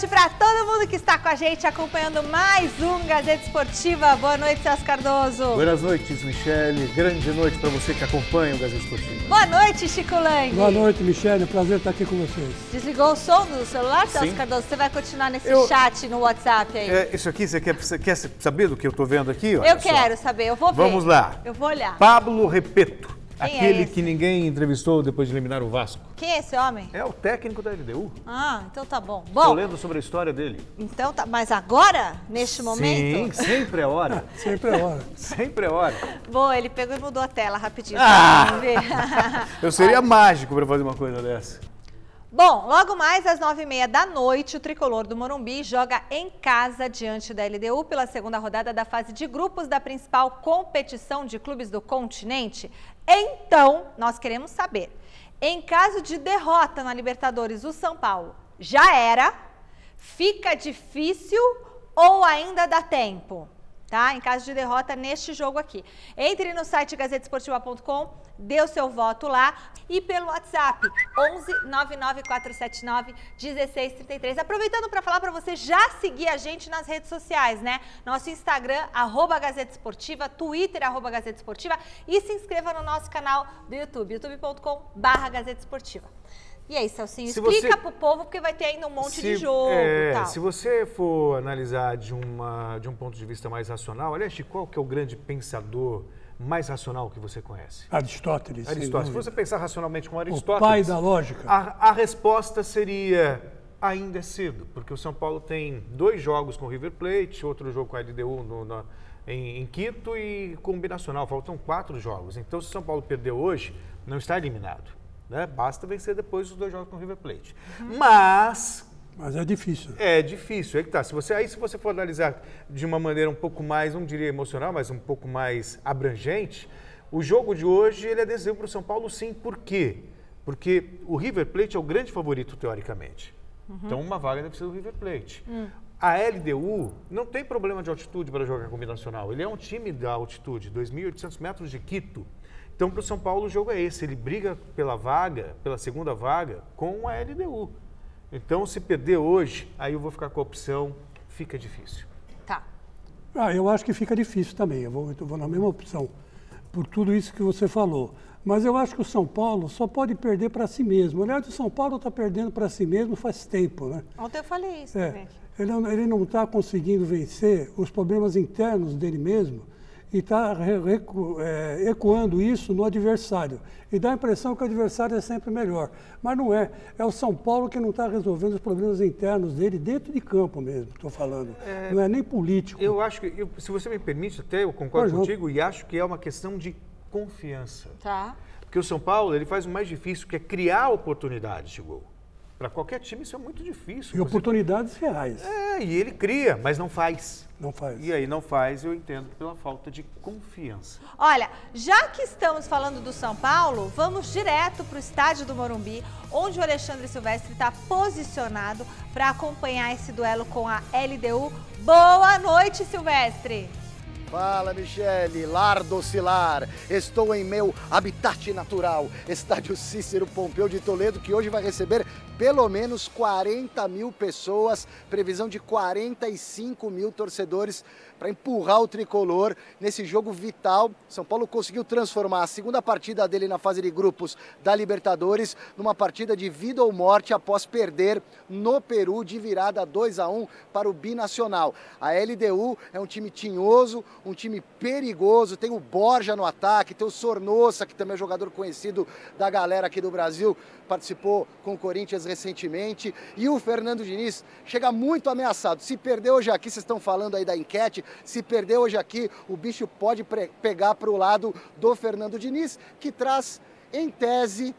noite para todo mundo que está com a gente acompanhando mais um Gazeta Esportiva. Boa noite, Celso Cardoso. Boas noites, Michele. Grande noite para você que acompanha o Gazeta Esportiva. Boa noite, Chico Lang. Boa noite, Michele. Prazer estar aqui com vocês. Desligou o som do celular, Celso Sim. Cardoso? Você vai continuar nesse Eu- chat no WhatsApp aí? É, isso aqui, você quer, você quer saber do que eu estou vendo aqui? Olha Eu só. quero saber, eu vou ver. Vamos lá. Eu vou olhar. Pablo Repeto, Quem é aquele esse? que ninguém entrevistou depois de eliminar o Vasco. Quem é esse homem? É o técnico da LDU. Ah, então tá bom. Estou Bom, lendo sobre a história dele. então tá. Mas agora, neste momento? Sim, sempre é hora. Sempre é hora. sempre é hora. Bom, ele pegou e mudou a tela rapidinho. Ah! Eu seria mágico para fazer uma coisa dessa. Bom, logo mais às nove e meia da noite, o tricolor do Morumbi joga em casa diante da LDU pela segunda rodada da fase de grupos da principal competição de clubes do continente. Então, nós queremos saber: em caso de derrota na Libertadores, o São Paulo já era? Fica difícil ou ainda dá tempo? Tá? Em caso de derrota neste jogo aqui. Entre no site gazetesportiva.com, dê o seu voto lá e pelo WhatsApp 11 99479 1633. Aproveitando para falar para você já seguir a gente nas redes sociais, né? Nosso Instagram arroba Gazeta Esportiva, Twitter arroba Gazeta Esportiva e se inscreva no nosso canal do YouTube, youtube.com/barra Gazeta Esportiva. E aí, Celcinho, Se explica você- pro povo porque vai ter ainda um monte de Se- jogo é, e tal. Se você for analisar de, uma, de um ponto de vista mais racional, aliás, qual que é o grande pensador mais racional que você conhece? Aristóteles. Aristóteles. Se você pensar racionalmente com O Aristóteles, pai da lógica. a, a resposta seria ainda é cedo, porque o São Paulo tem dois jogos com o River Plate, outro jogo com a LDU no- na- em, em Quito e combinacional. Faltam quatro jogos. Então, se o São Paulo perder hoje, não está eliminado. Né? Basta vencer depois os dois jogos com o River Plate. Mas Mas é difícil. é difícil, é que tá. Se você, aí se você for analisar de uma maneira um pouco mais, não diria emocional, mas um pouco mais abrangente, o jogo de hoje ele é decisivo para o São Paulo sim. Por quê? Porque o River Plate é o grande favorito, teoricamente. Então uma vaga deve ser do River Plate. A LDU não tem problema de altitude para jogar combinacional. Ele é um time da altitude, 2.800 metros de Quito. Então, para o São Paulo, o jogo é esse. Ele briga pela vaga, pela segunda vaga, com a LDU. Então, se perder hoje, aí eu vou ficar com a opção, fica difícil. Tá. Ah, eu acho que fica difícil também. Eu vou, eu vou na mesma opção. Por tudo isso que você falou. Mas eu acho que o São Paulo só pode perder para si mesmo. Aliás, o São Paulo está perdendo para si mesmo faz tempo, né? Ontem eu falei isso É, também. ele, ele não está conseguindo vencer os problemas internos dele mesmo e está ecoando isso no adversário. E dá a impressão que o adversário é sempre melhor. Mas não é. É o São Paulo que não está resolvendo os problemas internos dele dentro de campo mesmo, estou falando. Não é nem político. Eu acho que, eu- se você me permite, até eu concordo Pois não. contigo e acho que é uma questão de confiança. Tá. Porque o São Paulo, ele faz o mais difícil, que é criar oportunidades de gol. Para qualquer time isso é muito difícil. E Você- oportunidades reais. É, e ele cria, mas não faz. Não faz. E aí não faz, eu entendo, pela falta de confiança. Olha, já que estamos falando do São Paulo, vamos direto para o estádio do Morumbi, onde o Alexandre Silvestre está posicionado para acompanhar esse duelo com a LDU. Boa noite, Silvestre! Fala, Michele, lar docilar. Estou em meu habitat natural, Estádio Cícero Pompeu de Toledo, que hoje vai receber pelo menos 40 mil pessoas, previsão de 45 mil torcedores para empurrar o tricolor nesse jogo vital. São Paulo conseguiu transformar a segunda partida dele na fase de grupos da Libertadores numa partida de vida ou morte após perder no Peru de virada 2 a 1 para o binacional. A LDU é um time tinhoso, um time perigoso, tem o Borja no ataque, tem o Sornossa, que também é jogador conhecido da galera aqui do Brasil, participou com o Corinthians recentemente, e o Fernando Diniz chega muito ameaçado. Se perder hoje aqui, vocês estão falando aí da enquete, se perder hoje aqui, o bicho pode pegar para o lado do Fernando Diniz, que traz, em tese,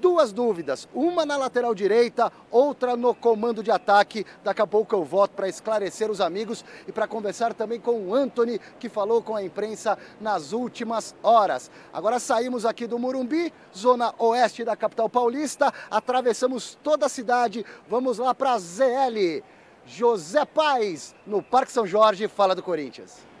duas dúvidas. Uma na lateral direita, outra no comando de ataque. Daqui a pouco eu volto para esclarecer os amigos e para conversar também com o Anthony, que falou com a imprensa nas últimas horas. Agora saímos aqui do Murumbi, zona oeste da capital paulista, atravessamos toda a cidade, vamos lá para ZL. José Paz, no Parque São Jorge, fala do Corinthians.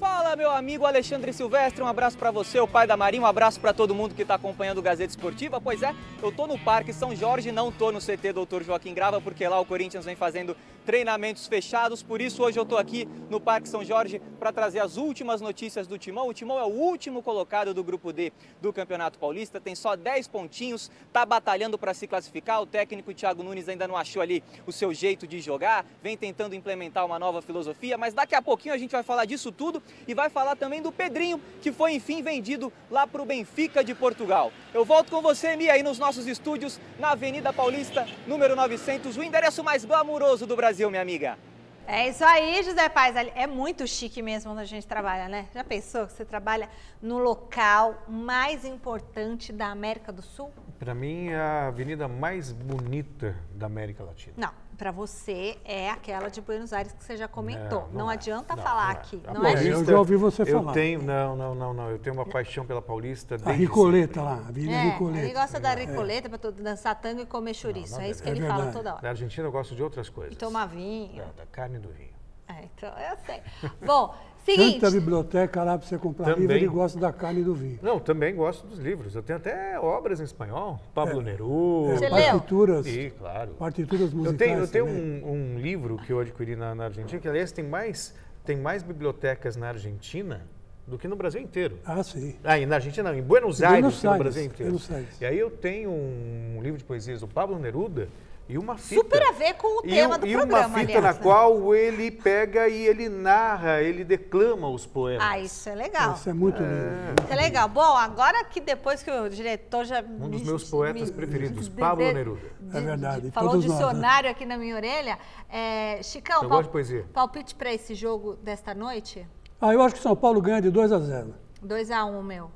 Fala, meu amigo Alexandre Silvestre, um abraço para você, o pai da Marinha, um abraço para todo mundo que está acompanhando o Gazeta Esportiva. Pois é, eu tô no Parque São Jorge, não tô no CT Doutor Joaquim Grava, porque lá o Corinthians vem fazendo treinamentos fechados. Por isso, hoje eu tô aqui no Parque São Jorge para trazer as últimas notícias do Timão. O Timão é o último colocado do Grupo D do Campeonato Paulista, tem só 10 pontinhos, tá batalhando para se classificar. O técnico Thiago Nunes ainda não achou ali o seu jeito de jogar, vem tentando implementar uma nova filosofia, mas daqui a pouquinho a gente vai falar disso tudo e vai falar também do Pedrinho, que foi enfim vendido lá para o Benfica de Portugal. Eu volto com você, Mia, aí nos nossos estúdios, na Avenida Paulista, número 900, o endereço mais glamuroso do Brasil, minha amiga. É isso aí, José Paz. É muito chique mesmo onde a gente trabalha, né? Já pensou que você trabalha no local mais importante da América do Sul? Para mim, é a avenida mais bonita da América Latina. Não, para você é aquela de Buenos Aires que você já comentou. Não, não, não é. adianta não, falar não é. aqui. A não Paulista, é Eu já ouvi você eu falar. Tenho, não, não, não, não. Eu tenho uma paixão pela Paulista A Ricoleta sempre. lá, a Avenida É, Ricoleta. ele gosta da Ricoleta para todo dançar tango e comer chouriço. Não, é isso que é ele fala verdade. toda hora. Na Argentina eu gosto de outras coisas. E tomar vinho. Da, da carne do vinho. É, então, eu sei. Bom, seguinte. Tanta biblioteca lá para você comprar Também. livro, ele gosta da carne e do vinho. Não, também gosto dos livros. Eu tenho até obras em espanhol. Pablo É, leu? partituras, Sim, claro. partituras Eu musicais. tenho, eu tenho um, um livro que eu adquiri na, na Argentina, que aliás tem mais, tem mais bibliotecas na Argentina do que no Brasil inteiro. Ah, sim. Ah, e na Argentina não, em Buenos Aires, Buenos que no Aires, Brasil inteiro. Buenos Aires. E aí eu tenho um livro de poesias do Pablo Neruda e uma fita. Super a ver com o e, tema um- do e programa, uma fita aliás, na né? qual ele pega e ele narra, ele declama os poemas. Ah, isso é legal. Isso é muito lindo. Isso é legal. Bom, agora que depois que o diretor já. Um dos me- meus poetas me- preferidos, de- Pablo de- Neruda. de- É verdade, de- falou um todos nós, né? dicionário aqui na minha orelha. É, Chicão, pal- gosto de poesia. palpite para esse jogo desta noite? Ah, eu acho que São Paulo ganha de 2 a 0. 2x1, meu.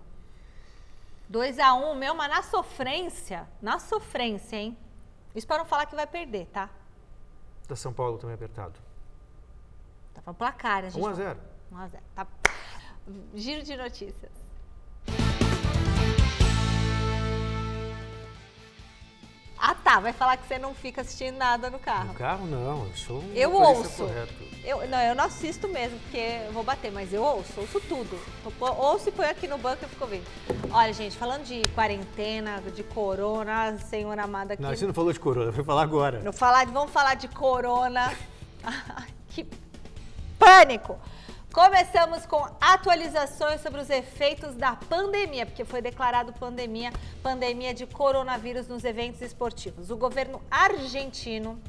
2x1, meu, mas na sofrência. Na sofrência, hein? Isso para não falar que vai perder, tá? Da São Paulo também apertado. Tá falando placar, a gente. 1 a 0. 1x0. Tá. Giro de notícias. Ah, tá. Vai falar que você não fica assistindo nada no carro. No carro não, eu sou um Eu ouço. Eu, não, eu não assisto mesmo, porque eu vou bater, mas eu ouço, ouço tudo. Eu pô- Ouço e põe aqui no banco e eu fico ouvindo. Olha, gente, falando de quarentena, de corona, senhora amada aqui. Não, você não falou de corona, foi falar agora. Não falar vamos falar de corona. que pânico! Começamos com atualizações sobre os efeitos da pandemia, porque foi declarado pandemia, pandemia de coronavírus nos eventos esportivos. O governo argentino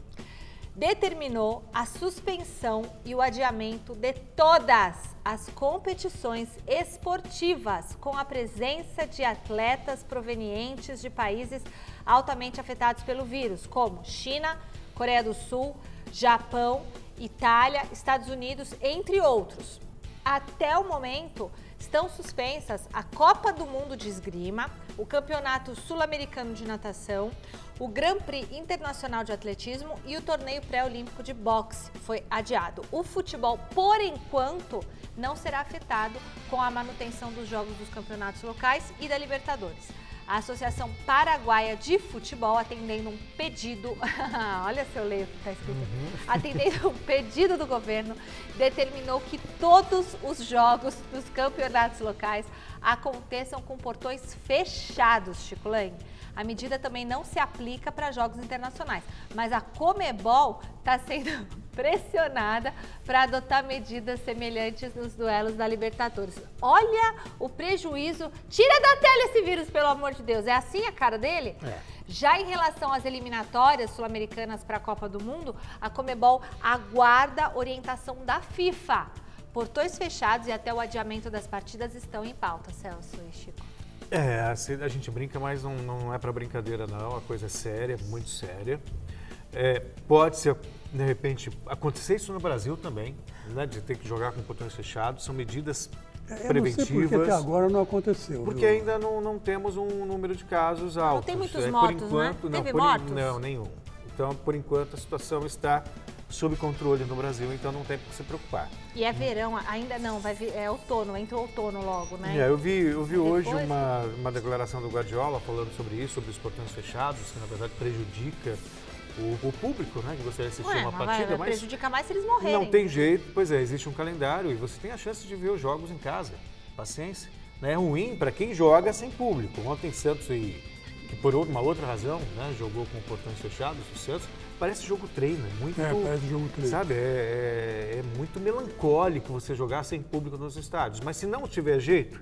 determinou a suspensão e o adiamento de todas as competições esportivas com a presença de atletas provenientes de países altamente afetados pelo vírus, como China, Coreia do Sul, Japão, Itália, Estados Unidos, entre outros. Até o momento, estão suspensas a Copa do Mundo de Esgrima, o Campeonato Sul-Americano de Natação, o Grand Prix Internacional de Atletismo e o Torneio Pré-Olímpico de Boxe. Foi adiado. O futebol, por enquanto, não será afetado com a manutenção dos jogos dos campeonatos locais e da Libertadores. A Associação Paraguaia de Futebol, atendendo um pedido, olha se eu leio que está escrito aqui, atendendo um pedido do governo, determinou que todos os jogos dos campeonatos locais aconteçam com portões fechados, Chico Lange. A medida também não se aplica para jogos internacionais, mas a Comebol está sendo pressionada para adotar medidas semelhantes nos duelos da Libertadores. Olha o prejuízo. Tira da tela esse vírus, pelo amor de Deus. É assim a cara dele? É. Já em relação às eliminatórias sul-americanas para a Copa do Mundo, a Comebol aguarda orientação da FIFA. Portões fechados e até o adiamento das partidas estão em pauta, Celso e Chico. É, assim, a gente brinca, mas não, não é para brincadeira não, a coisa é séria, muito séria. É, pode ser, de repente, acontecer isso no Brasil também, né, de ter que jogar com portões fechados, são medidas É, Eu não sei preventivas. porque até agora não aconteceu. Porque viu? ainda não, não temos um número de casos altos. tem muitos É, mortos, por né? enquanto, não, Teve por mortos? Não, nenhum. Então, por enquanto, a situação está sob controle no Brasil, então não tem por que se preocupar. E é verão, ainda não, vai vir, é outono, entra o outono logo, né? É, eu vi, eu vi hoje Depois- uma, uma declaração do Guardiola falando sobre isso, sobre os portões fechados, que na verdade prejudica o, o público, né, que gostaria de assistir Ué, uma mas partida, vai mas prejudicar mais se eles morrerem. não tem jeito. Pois é, existe um calendário e você tem a chance de ver os jogos em casa. Paciência. Não é ruim para quem joga sem público. Ontem Santos e que por uma outra razão, né, jogou com portões fechados, o Santos parece jogo treino, é muito, É, parece jogo treino. sabe, é, é- é muito melancólico você jogar sem público nos estádios. Mas se não tiver jeito,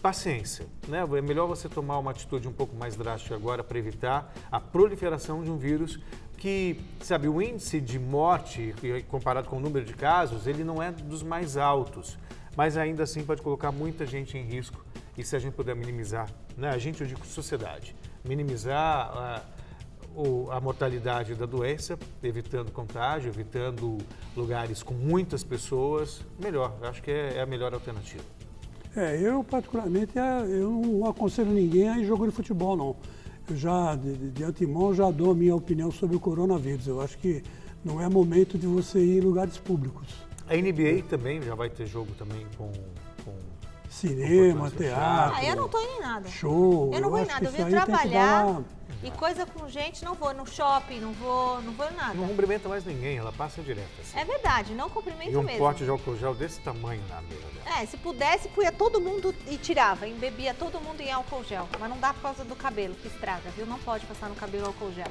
paciência, né? É melhor você tomar uma atitude um pouco mais drástica agora para evitar a proliferação de um vírus que, sabe, o índice de morte comparado com o número de casos, ele não é dos mais altos, mas ainda assim pode colocar muita gente em risco. E se a gente puder minimizar, né? A gente, eu digo sociedade, minimizar o- a mortalidade da doença, evitando contágio, evitando lugares com muitas pessoas, melhor. Eu acho que é, é a melhor alternativa. É, eu particularmente, é, eu não aconselho ninguém a ir jogo de futebol, não. Eu já, de, de- antemão, já dou a minha opinião sobre o coronavírus. Eu acho que não é momento de você ir em lugares públicos. A NBA também já vai ter jogo também com Cinema, teatro, Ah, eu não tô indo em nada. show. Eu não vou em nada, eu vim trabalhar e coisa com gente, não vou no shopping, não vou, não vou em nada. não cumprimenta mais ninguém, ela passa direto assim. É verdade, não cumprimento e um mesmo. pote de álcool gel desse tamanho na mesa dela. É, se pudesse, punha todo mundo e tirava, embebia todo mundo em álcool gel. Mas não dá por causa do cabelo, que estraga, viu? Não pode passar no cabelo álcool gel.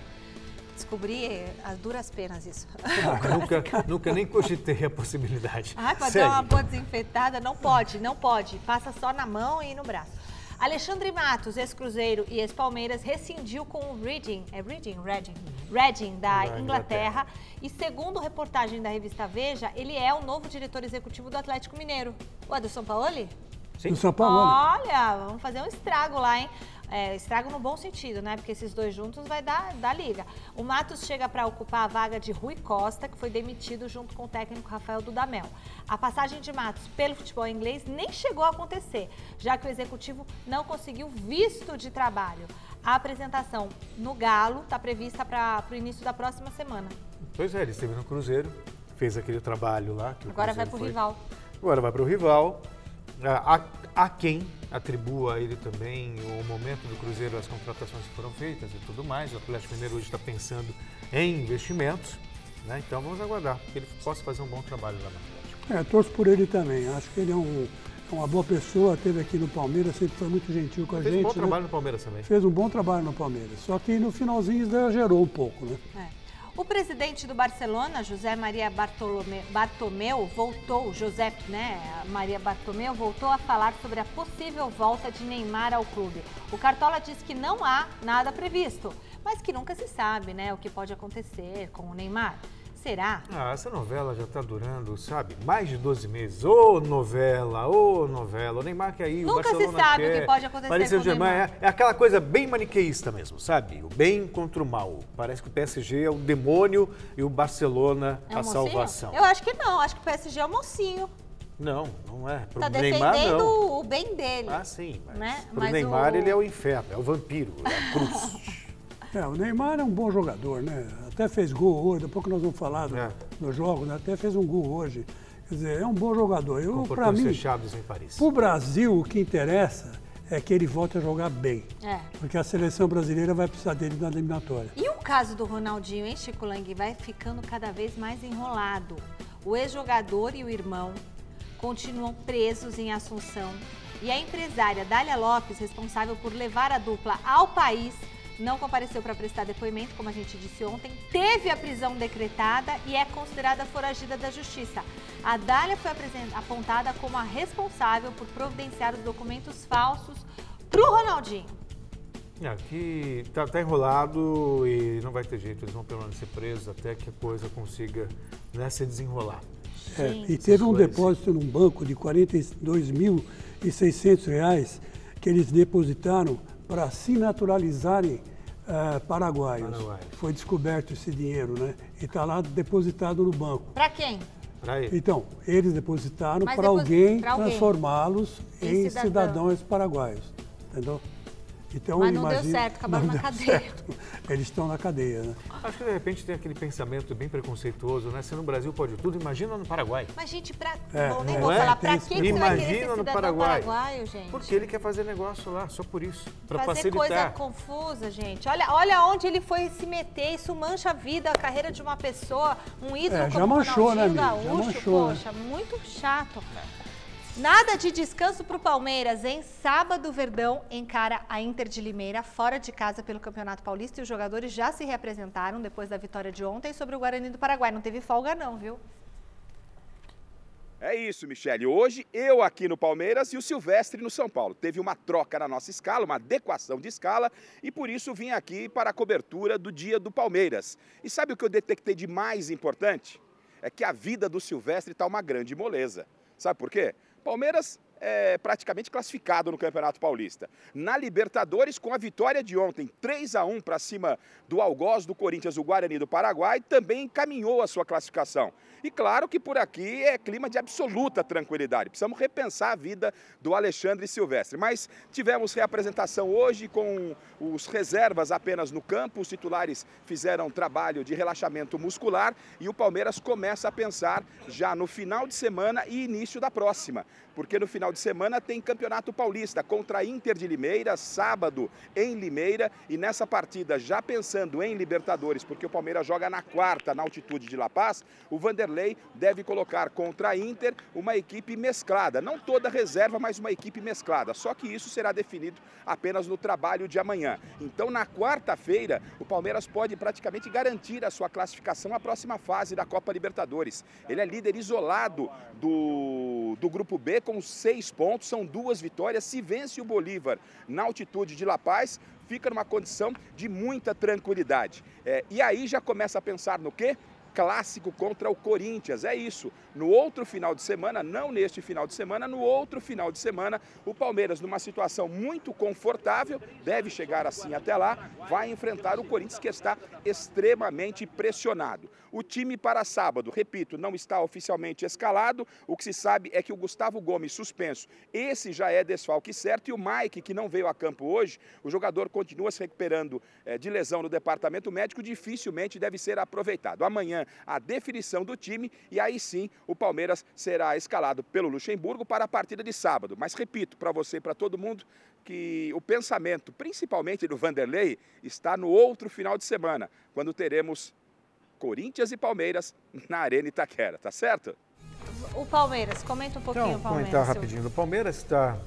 Descobri as duras penas isso. nunca, nunca nem cogitei a possibilidade. Segue. dar uma boa desinfetada, não pode, não pode. Passa só na mão e no braço. Alexandre Matos, ex-Cruzeiro e ex-Palmeiras, rescindiu com o Reading, é Reading? Reading, Reading da Da Inglaterra. Inglaterra. E segundo reportagem da revista Veja, ele é o novo diretor executivo do Atlético Mineiro. O Anderson Paoli? Sim. Do São Paulo. Olha, vamos fazer um estrago lá, hein? É, estrago no bom sentido, né? Porque esses dois juntos vai dar, dar liga. O Matos chega para ocupar a vaga de Rui Costa, que foi demitido junto com o técnico Rafael Dudamel. A passagem de Matos pelo futebol inglês nem chegou a acontecer, já que o executivo não conseguiu visto de trabalho. A apresentação no Galo está prevista para o início da próxima semana. Pois é, ele esteve no Cruzeiro, fez aquele trabalho lá. Agora vai para o foi- rival. Agora vai para o rival. A, a- a quem atribua a ele também o momento do Cruzeiro, as contratações que foram feitas e tudo mais. O Atlético Mineiro hoje está pensando em investimentos. Né? Então vamos aguardar que ele possa fazer um bom trabalho lá no Atlético. É, torço por ele também. Acho que ele é, um- é uma boa pessoa, esteve aqui no Palmeiras, sempre foi muito gentil com a Fez gente. um bom né? trabalho no Palmeiras também. Fez um bom trabalho no Palmeiras. Só que no finalzinho exagerou um pouco, né? É. O presidente do Barcelona, José Maria Bartolome, Bartomeu, voltou, José né, Maria Bartomeu, voltou a falar sobre a possível volta de Neymar ao clube. O Cartola diz que não há nada previsto, mas que nunca se sabe né, o que pode acontecer com o Neymar. Será? Ah, essa novela já está durando, sabe, mais de 12 meses. Ô novela, ô novela. O Neymar quer ir, o Nunca se Barcelona sabe o quer. que pode acontecer Paris com o. É, é aquela coisa bem maniqueísta mesmo, sabe? O bem contra o mal. Parece que o PSG é o demônio e o Barcelona É um a mocinho? salvação. Eu acho que não, acho que o PSG é o mocinho. Não, não é. Pro Tá Neymar, defendendo não. o bem dele. Ah, sim, mas Né? pro Mas Neymar o- ele é o inferno, é o vampiro, é a cruz. É, o Neymar é um bom jogador, né? Até fez gol hoje, depois que nós vamos falar do, É. do jogo, né? até fez um gol hoje. Quer dizer, é um bom jogador. Eu, com para mim, fechados em Paris. pro Brasil, o que interessa é que ele volte a jogar bem. É. Porque a seleção brasileira vai precisar dele na eliminatória. E o caso do Ronaldinho, hein, Chico Lang, vai ficando cada vez mais enrolado. O ex-jogador e o irmão continuam presos em Assunção. E a empresária Dália Lopes, responsável por levar a dupla ao país, não compareceu para prestar depoimento, como a gente disse ontem, teve a prisão decretada e é considerada foragida da justiça. A Dália foi apontada como a responsável por providenciar os documentos falsos para o Ronaldinho. Aqui tá, tá enrolado e não vai ter jeito, eles vão permanecer presos até que a coisa consiga né, se desenrolar. É, e teve um depósito num banco de 42.600 reais que eles depositaram para se naturalizarem eh, paraguaios. Paraguaios. Foi descoberto esse dinheiro, né? E está lá depositado no banco. Para quem? Pra ele. Então, eles depositaram para alguém alguém. transformá-los Em em cidadão. cidadãos paraguaios. Entendeu? Então, Mas não imagina, deu certo, acabaram na cadeia. certo. Eles estão na cadeia, né? Acho que de repente tem aquele pensamento bem preconceituoso, né? Se no Brasil pode tudo, imagina no Paraguai. Mas, gente, pra... É, Bom, nem é. vou é? falar. Pra que, esse que você vai querer ser Imagina no cidadão Paraguai. paraguaio, gente? Porque ele quer fazer negócio lá, só por isso. Para Fazer coisa facilitar. confusa, gente. Olha, olha onde ele foi se meter. Isso mancha a vida, a carreira de uma pessoa, um ídolo É, já como o manchou, né, amigo? Já Gaúcho. manchou, né? Poxa, muito chato. Nada de descanso para o Palmeiras, hein? Sábado, Verdão encara a Inter de Limeira fora de casa pelo Campeonato Paulista e os jogadores já se reapresentaram depois da vitória de ontem sobre o Guarani do Paraguai. Não teve folga não, viu? É isso, Michele. Hoje eu aqui no Palmeiras e o Silvestre no São Paulo. Teve uma troca na nossa escala, uma adequação de escala e por isso vim aqui para a cobertura do dia do Palmeiras. E sabe o que eu detectei de mais importante? É que a vida do Silvestre está uma grande moleza. Sabe por quê? Palmeiras é praticamente classificado no Campeonato Paulista. Na Libertadores, com a vitória de ontem, 3 a 1 para cima do Algoz do Corinthians, o Guarani do Paraguai, também encaminhou a sua classificação. E claro que por aqui é clima de absoluta tranquilidade. Precisamos repensar a vida do Alexandre Silvestre. Mas tivemos reapresentação hoje com os reservas apenas no campo, os titulares fizeram trabalho de relaxamento muscular e o Palmeiras começa a pensar já no final de semana e início da próxima. Porque no final de semana tem Campeonato Paulista contra a Inter de Limeira, sábado em Limeira. E nessa partida, já pensando em Libertadores, porque o Palmeiras joga na quarta, na altitude de La Paz, o Vanderlei deve colocar contra a Inter uma equipe mesclada. Não toda reserva, mas uma equipe mesclada. Só que isso será definido apenas no trabalho de amanhã. Então, na quarta-feira, o Palmeiras pode praticamente garantir a sua classificação à próxima fase da Copa Libertadores. Ele é líder isolado do, do Grupo B com seis pontos, são duas vitórias. Se vence o Bolívar na altitude de La Paz, fica numa condição de muita tranquilidade. É, e aí já começa a pensar no quê? Clássico contra o Corinthians, é isso. No outro final de semana, não neste final de semana, no outro final de semana, o Palmeiras, numa situação muito confortável, deve chegar assim até lá, vai enfrentar o Corinthians que está extremamente pressionado. O time para sábado, repito, não está oficialmente escalado. O que se sabe é que o Gustavo Gomes suspenso, esse já é desfalque certo, e o Mike, que não veio a campo hoje, o jogador continua se recuperando eh, de lesão no departamento médico, dificilmente deve ser aproveitado. Amanhã, a definição do time, e aí sim o Palmeiras será escalado pelo Luxemburgo para a partida de sábado. Mas repito para você e para todo mundo que o pensamento, principalmente do Vanderlei, está no outro final de semana, quando teremos Corinthians e Palmeiras na Arena Itaquera, tá certo? O Palmeiras, comenta um pouquinho Então, o Palmeiras. comentar rapidinho. O Palmeiras está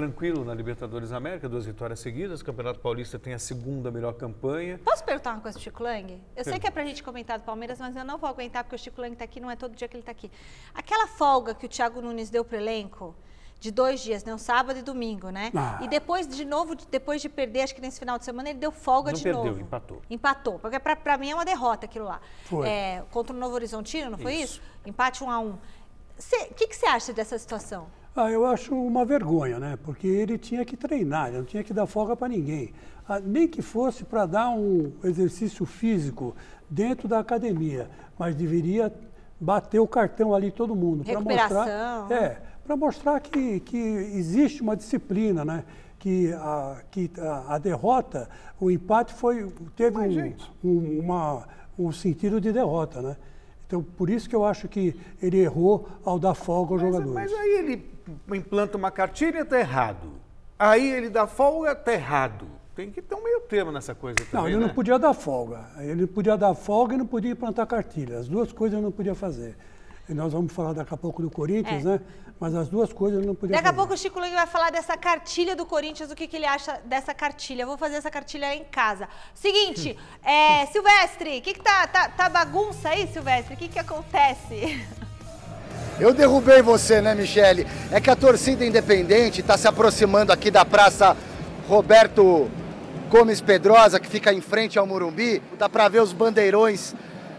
tranquilo na Libertadores da América, duas vitórias seguidas. O Campeonato Paulista tem a segunda melhor campanha. Posso perguntar uma coisa pro Chico Lang? Eu sei que é pra gente comentar do Palmeiras, mas eu não vou aguentar porque o Chico Lang tá aqui, não é todo dia que ele tá aqui. Aquela folga que o Thiago Nunes deu pro elenco, de dois dias, né? Um sábado e domingo, né? Ah. E depois, de novo, de- depois de perder, acho que nesse final de semana, ele deu folga Não de perdeu, novo. empatou. Empatou. Porque pra, pra mim é uma derrota aquilo lá. Foi. É, contra o Novo Horizontino, não foi isso? Isso. Empate um a um. O que você acha dessa situação? Ah, eu acho uma vergonha, né? Porque ele tinha que treinar, ele não tinha que dar folga para ninguém. Ah, nem que fosse para dar um exercício físico dentro da academia, mas deveria bater o cartão ali todo mundo para mostrar, é, para mostrar que, que existe uma disciplina, né? Que a, que a, a derrota, o empate foi teve Mas, um, um, uma, um sentido de derrota, né? Então, por isso que eu acho que ele errou ao dar folga aos Mas, jogadores. mas aí ele implanta uma cartilha, tá errado. Aí ele dá folga, tá errado. Tem que ter um meio termo nessa coisa também, Não, ele né? não podia dar folga. Ele não podia dar folga e não podia implantar cartilha. As duas coisas ele não podia fazer. E nós vamos falar daqui a pouco do Corinthians, É. né? Mas as duas coisas ele não podia Daqui a fazer. pouco o Chico Lang vai falar dessa cartilha do Corinthians, o que, que ele acha dessa cartilha. Eu vou fazer essa cartilha em casa. Seguinte, é, Silvestre, o que, que tá, tá, tá bagunça aí, Silvestre? O que, que acontece? Eu derrubei você, né, Michele? É que a torcida independente está se aproximando aqui da Praça Roberto Gomes Pedrosa, que fica em frente ao Morumbi. Dá para ver os bandeirões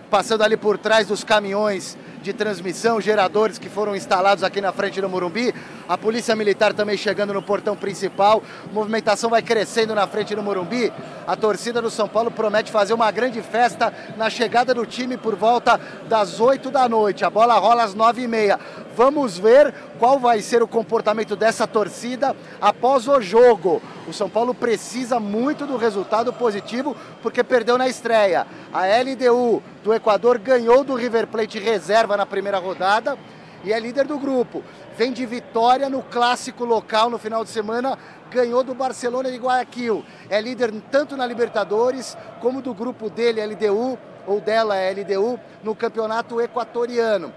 passando ali por trás dos caminhões de transmissão, geradores que foram instalados aqui na frente do Morumbi. A Polícia Militar também chegando no portão principal. A movimentação vai crescendo na frente do Morumbi. A torcida do São Paulo promete fazer uma grande festa na chegada do time por volta das 8 da noite. A bola rola às 9 e meia. Vamos ver qual vai ser o comportamento dessa torcida após o jogo. O São Paulo precisa muito do resultado positivo porque perdeu na estreia. A LDU do Equador ganhou do River Plate reserva na primeira rodada e é líder do grupo. Vem de vitória no clássico local no final de semana, ganhou do Barcelona de Guayaquil. É líder tanto na Libertadores como do grupo dele, LDU, ou dela, LDU, no campeonato equatoriano.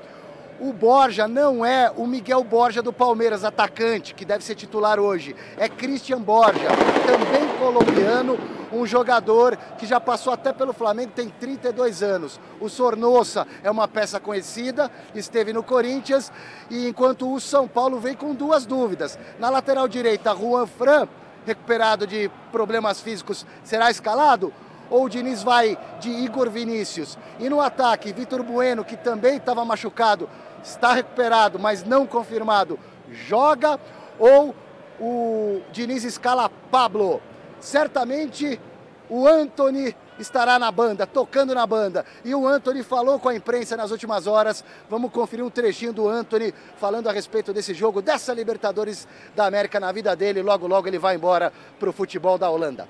O Borja não é o Miguel Borja do Palmeiras, atacante, que deve ser titular hoje. É Christian Borja, também colombiano, um jogador que já passou até pelo Flamengo, tem 32 anos. O Sornosa é uma peça conhecida, esteve no Corinthians, e enquanto o São Paulo vem com duas dúvidas. Na lateral direita, Juan Fran, recuperado de problemas físicos, será escalado? ou o Diniz vai de Igor Vinícius? E no ataque, Vitor Bueno, que também estava machucado, está recuperado, mas não confirmado, joga ou o Diniz escala Pablo? Certamente o Anthony estará na banda, tocando na banda. E o Anthony falou com a imprensa nas últimas horas. Vamos conferir um trechinho do Anthony falando a respeito desse jogo, dessa Libertadores da América na vida dele. Logo, logo ele vai embora para o futebol da Holanda.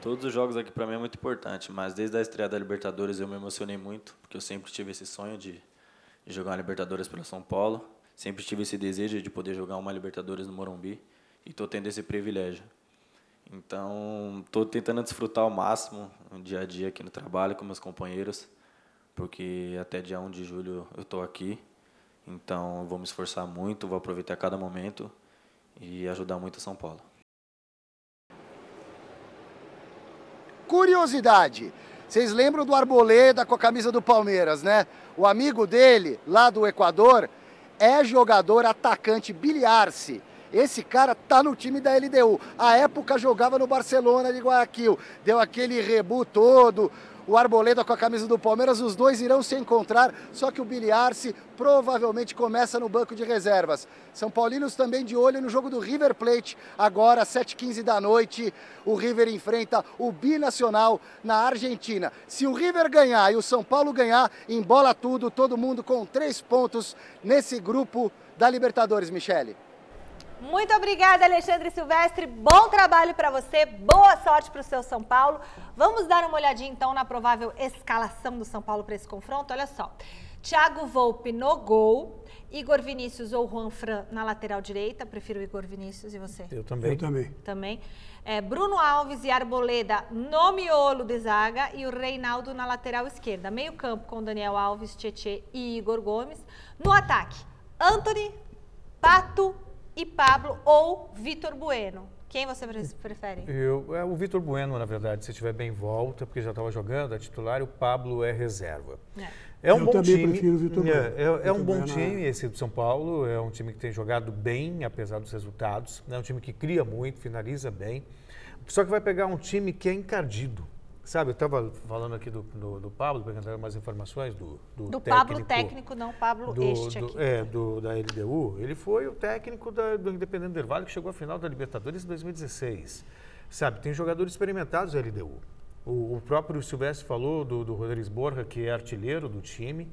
Todos os jogos aqui para mim é muito importante, mas desde a estreia da Libertadores eu me emocionei muito, porque eu sempre tive esse sonho de de jogar uma Libertadores pelo São Paulo. Sempre tive esse desejo de poder jogar uma Libertadores no Morumbi e estou tendo esse privilégio. Então, estou tentando desfrutar ao máximo o dia a dia aqui no trabalho com meus companheiros, porque até dia 1 de julho eu estou aqui. Então, vou me esforçar muito, vou aproveitar cada momento e ajudar muito São Paulo. Curiosidade: vocês lembram do Arboleda com a camisa do Palmeiras, né? O amigo dele, lá do Equador, é jogador atacante Biliarce. Esse cara tá no time da LDU. A época jogava no Barcelona de Guayaquil. Deu aquele rebu todo, o Arboleda com a camisa do Palmeiras, os dois irão se encontrar, só que o Billy Arce provavelmente começa no banco de reservas. São Paulinos também de olho no jogo do River Plate, agora 7h15 da noite, o River enfrenta o Binacional na Argentina. Se o River ganhar e o São Paulo ganhar, embola tudo, todo mundo com três pontos nesse grupo da Libertadores, Michele. Muito obrigada, Alexandre Silvestre. Bom trabalho para você, boa sorte para o seu São Paulo. Vamos dar uma olhadinha então na provável escalação do São Paulo para esse confronto. Olha só. Thiago Volpe no gol, Igor Vinícius ou Juan Fran na lateral direita. Prefiro o Igor Vinícius e você? Eu também. Eu também. Também. É, Bruno Alves e Arboleda no miolo de zaga e o Reinaldo na lateral esquerda. Meio campo com Daniel Alves, Tietê e Igor Gomes. No ataque, Anthony, Pato e Pablo ou Vitor Bueno? Quem você prefere? Eu, é o Vitor Bueno, na verdade, se estiver bem em volta, porque já estava jogando, é titular, e o Pablo é reserva. É, é um Eu bom também time. prefiro o Vitor é, Bueno. é, é um bom Bueno é- time esse do São Paulo, é um time que tem jogado bem, apesar dos resultados. É um time que cria muito, finaliza bem. Só que vai pegar um time que é encardido. Sabe, eu estava falando aqui do, do, do Pablo, pegando mais informações do, do, Do técnico. Pablo técnico, não Pablo do, este do- aqui. É, do, da LDU. Ele foi o técnico da- do Independente Del Valle que chegou à final da Libertadores em 2016. Sabe, tem jogadores experimentados da LDU. O, o próprio Silvestre falou do, do Rodrigues Borja, que é artilheiro do time.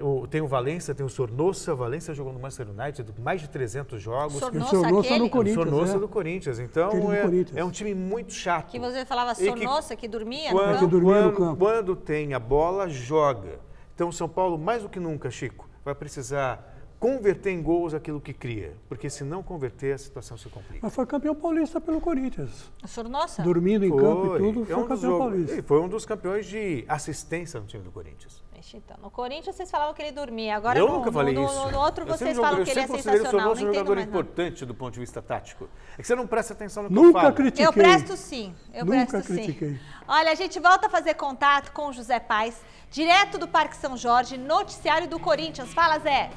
O- tem o Valência, tem o Sornosa. Valência jogou no Manchester United, mais de 300 jogos. Sor- E o Nossa, Sornosa aquele? no o Corinthians. Sornosa é. do Corinthians. Então do é, Corinthians. é um time muito chato. Que você falava E que- Sornosa, que, dormia no Quando, que dormia no quando- campo. quando tem a bola, joga. Então, o São Paulo, mais do que nunca, Chico, vai precisar converter em gols aquilo que cria. Porque se não converter, a situação se complica. Mas foi campeão paulista pelo Corinthians. Sornosa? Dormindo em campo e Foi. tudo, É foi um dos campeão jogos- paulista. foi um dos campeões de assistência no time do Corinthians. Então, no Corinthians vocês falavam que ele dormia. Agora eu no, nunca no- falei no, isso. No, outro Eu vocês sempre falam que ele é eu sempre sensacional. Sornosa Não um jogador importante do ponto de vista tático. É que você não presta atenção no que Nunca eu falo. critiquei. Eu presto sim, eu Nunca presto sim. critiquei. Olha, a gente volta a fazer contato com o José Paz, direto do Parque São Jorge, noticiário do Corinthians. Fala, Zé.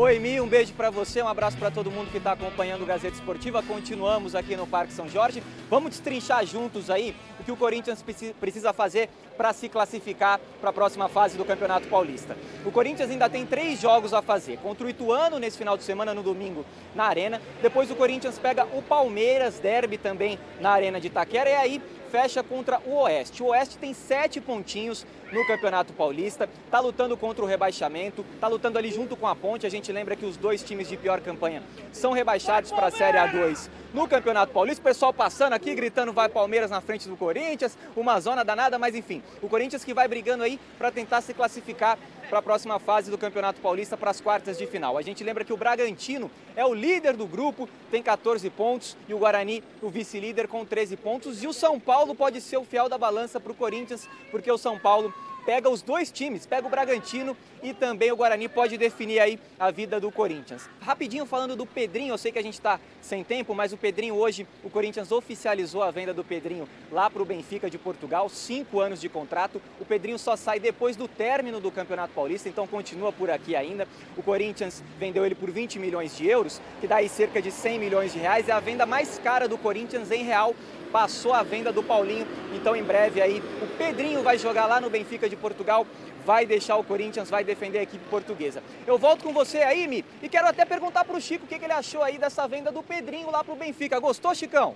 Oi, Mi, um beijo para você, um abraço para todo mundo que está acompanhando o Gazeta Esportiva. Continuamos aqui no Parque São Jorge. Vamos destrinchar juntos aí o que o Corinthians preci- precisa fazer para se classificar para a próxima fase do Campeonato Paulista. O Corinthians ainda tem três jogos a fazer: contra o Ituano nesse final de semana, no domingo, na Arena. Depois o Corinthians pega o Palmeiras Derby também na Arena de Itaquera. E aí fecha contra o Oeste. O Oeste tem sete pontinhos no Campeonato Paulista, tá lutando contra o rebaixamento, tá lutando ali junto com a Ponte. A gente lembra que os dois times de pior campanha são rebaixados para a Série A2 no Campeonato Paulista. O pessoal passando aqui, gritando vai Palmeiras na frente do Corinthians, uma zona danada, mas enfim, o Corinthians que vai brigando aí para tentar se classificar para a próxima fase do Campeonato Paulista, para as quartas de final. A gente lembra que o Bragantino é o líder do grupo, tem 14 pontos, e o Guarani, o vice-líder, com 13 pontos. E o São Paulo pode ser o fiel da balança para o Corinthians, porque o São Paulo pega os dois times, pega o Bragantino e também o Guarani pode definir aí a vida do Corinthians. Rapidinho falando do Pedrinho, eu sei que a gente está sem tempo, mas o Pedrinho hoje, o Corinthians oficializou a venda do Pedrinho lá para o Benfica de Portugal, cinco anos de contrato. O Pedrinho só sai depois do término do Campeonato Paulista, então continua por aqui ainda. O Corinthians vendeu ele por 20 milhões de euros, que dá aí cerca de 100 milhões de reais. É a venda mais cara do Corinthians em real passou a venda do Paulinho. Então, em breve aí, o Pedrinho vai jogar lá no Benfica de Portugal, vai deixar o Corinthians, vai defender a equipe portuguesa. Eu volto com você aí, Mi, e quero até perguntar para o Chico o que, que ele achou aí dessa venda do Pedrinho lá para o Benfica. Gostou, Chicão?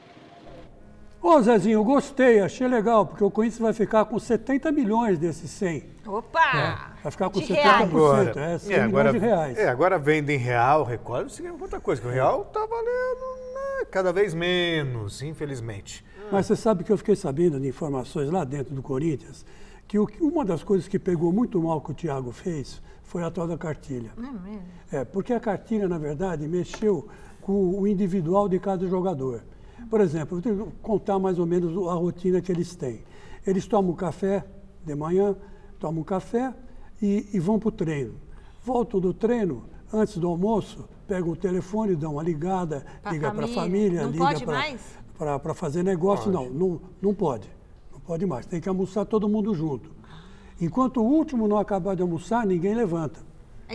Ô Zezinho, gostei, achei legal, porque o Corinthians vai ficar com 70 milhões desses 100. Opa! É, vai ficar com De 70%, Agora, é, 100 é, milhões agora, de reais. é, agora vende em real, recolhe, significa outra coisa, que o real tá valendo cada vez menos, infelizmente. Mas você sabe que eu fiquei sabendo de informações lá dentro do Corinthians que o- uma das coisas que pegou muito mal que o Thiago fez foi a tal da cartilha. É, porque a cartilha, na verdade, mexeu com o individual de cada jogador. Por exemplo, eu tenho que contar mais ou menos a rotina que eles têm. Eles tomam café de manhã, tomam café e, e vão para o treino. Voltam do treino, antes do almoço, pegam o telefone, dão uma ligada, Pra liga para a família. Não liga pode para mais? para fazer negócio, não, não, não pode. Não pode mais. Tem que almoçar todo mundo junto. Enquanto o último não acabar de almoçar, ninguém levanta.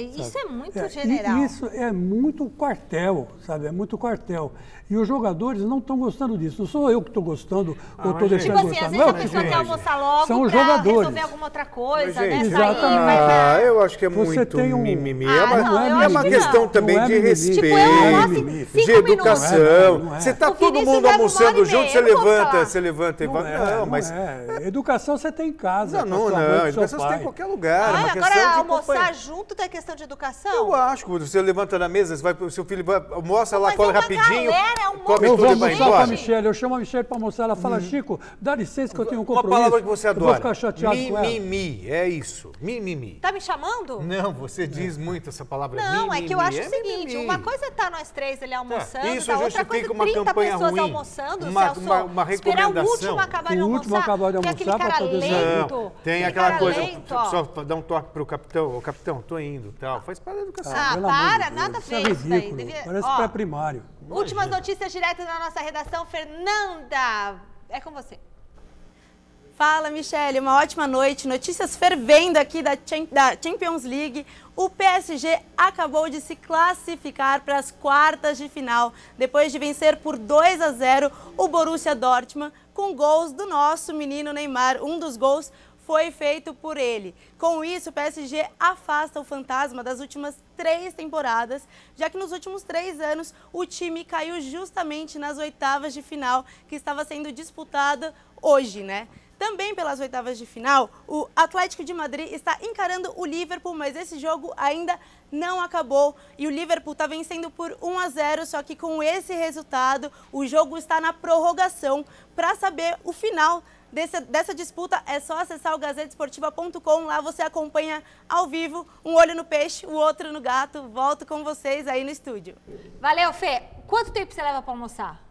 Isso é muito É, general. isso é muito quartel, sabe? É muito quartel. E os jogadores não estão gostando disso. Não sou eu que estou gostando ou estou deixando Tipo assim, gostar. às não vezes é a pessoa quer almoçar logo São jogadores. resolver alguma outra coisa, Mas, né? exatamente. vai ah, eu acho que é Você muito tem um- mimimi. Ah, é uma, não, é uma que questão não. também Não é de respeito, Tipo, de educação. Não é, não é. Você tá O todo mundo almoçando junto, você não levanta, você levanta e Não, vai. é, Não, mas. é. Educação você tem em casa. Não, não, não. Educação você tem em qualquer lugar. é Ah, agora de almoçar junto é questão de educação? Eu acho que você levanta na mesa, você vai, o seu filho vai, almoça lá, come é uma rapidinho, galera, é um come Eu tudo vou almoçar com a. Michelle, eu chamo a Michelle para almoçar, ela fala, Chico, dá licença que eu tenho um Uma compromisso. palavra que você Eu adora. vou ficar chateado com ela. Mimimi, é isso. Mimimi. Tá me chamando? Não, você diz muito essa palavra. Não, é que eu acho o seguinte, uma coisa é estar nós três ali almoçando, Tá, isso da outra coisa uma 30 campanha pessoas ruim. almoçando, Uma- Celso. uma- uma esperar o recomendação. último acabar de O almoçar. último acabar de é almoçar poder lento. Tem aquela coisa, só dar um toque pro capitão, ô capitão, tô indo, tal, faz parte da educação. Ah, Pelo de para, Deus, nada isso é isso daí. Devia- Parece pré-primário. Últimas notícias direto da nossa redação, Fernanda. É com você. Fala, Michele, uma ótima noite. Notícias fervendo aqui da Champions League. O PSG acabou de se classificar para as quartas de final, depois de vencer por 2 a 0 o Borussia Dortmund, com gols do nosso menino Neymar. Um dos gols foi feito por ele. Com isso, o PSG afasta o fantasma das últimas três temporadas, já que nos últimos três anos o time caiu justamente nas oitavas de final, que estava sendo disputada hoje, né? Também pelas oitavas de final, o Atlético de Madrid está encarando o Liverpool, mas esse jogo ainda não acabou e o Liverpool está vencendo por 1 a 0, só que com esse resultado, o jogo está na prorrogação. Para saber o final desse- dessa disputa, é só acessar o gazetesportiva.com, lá você acompanha ao vivo, um olho no peixe, o outro no gato. Volto com vocês aí no estúdio. Valeu, Fê. Quanto tempo você leva pra almoçar?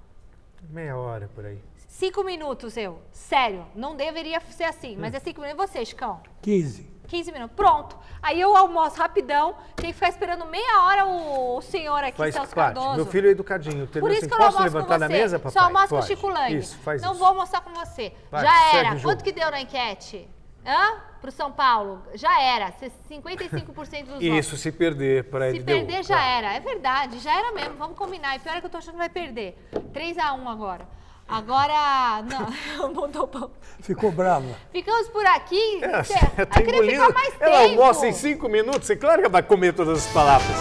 Meia hora por aí. Cinco minutos, eu. Sério, não deveria ser assim, mas é cinco minutos. E você, Chicão? 15. 15 minutos. Pronto. Aí eu almoço rapidão, tem que ficar esperando meia hora o, o senhor aqui, Faz Celso parte. Cardoso. Meu filho é educadinho. Por isso assim, que eu não posso almoço levantar com você. mesa, papai? Só almoço com o Pode. Chico Lang. Isso, faz não isso. vou almoçar com você. Vai, Já era. Quanto que deu na enquete? Hã? Pro São Paulo? Já era. 55% dos votos. Isso, se perder para Se ele deu, perder, já claro. era. É verdade, já era mesmo. Vamos combinar. E pior é que eu tô achando que vai perder. 3x1 agora. Agora, não, mudou bom. Ficou brava. Ficamos por aqui. É, Cê- tá engolindo. ficar mais tempo. Ela almoça em cinco minutos, é claro que ela vai comer todas as palavras.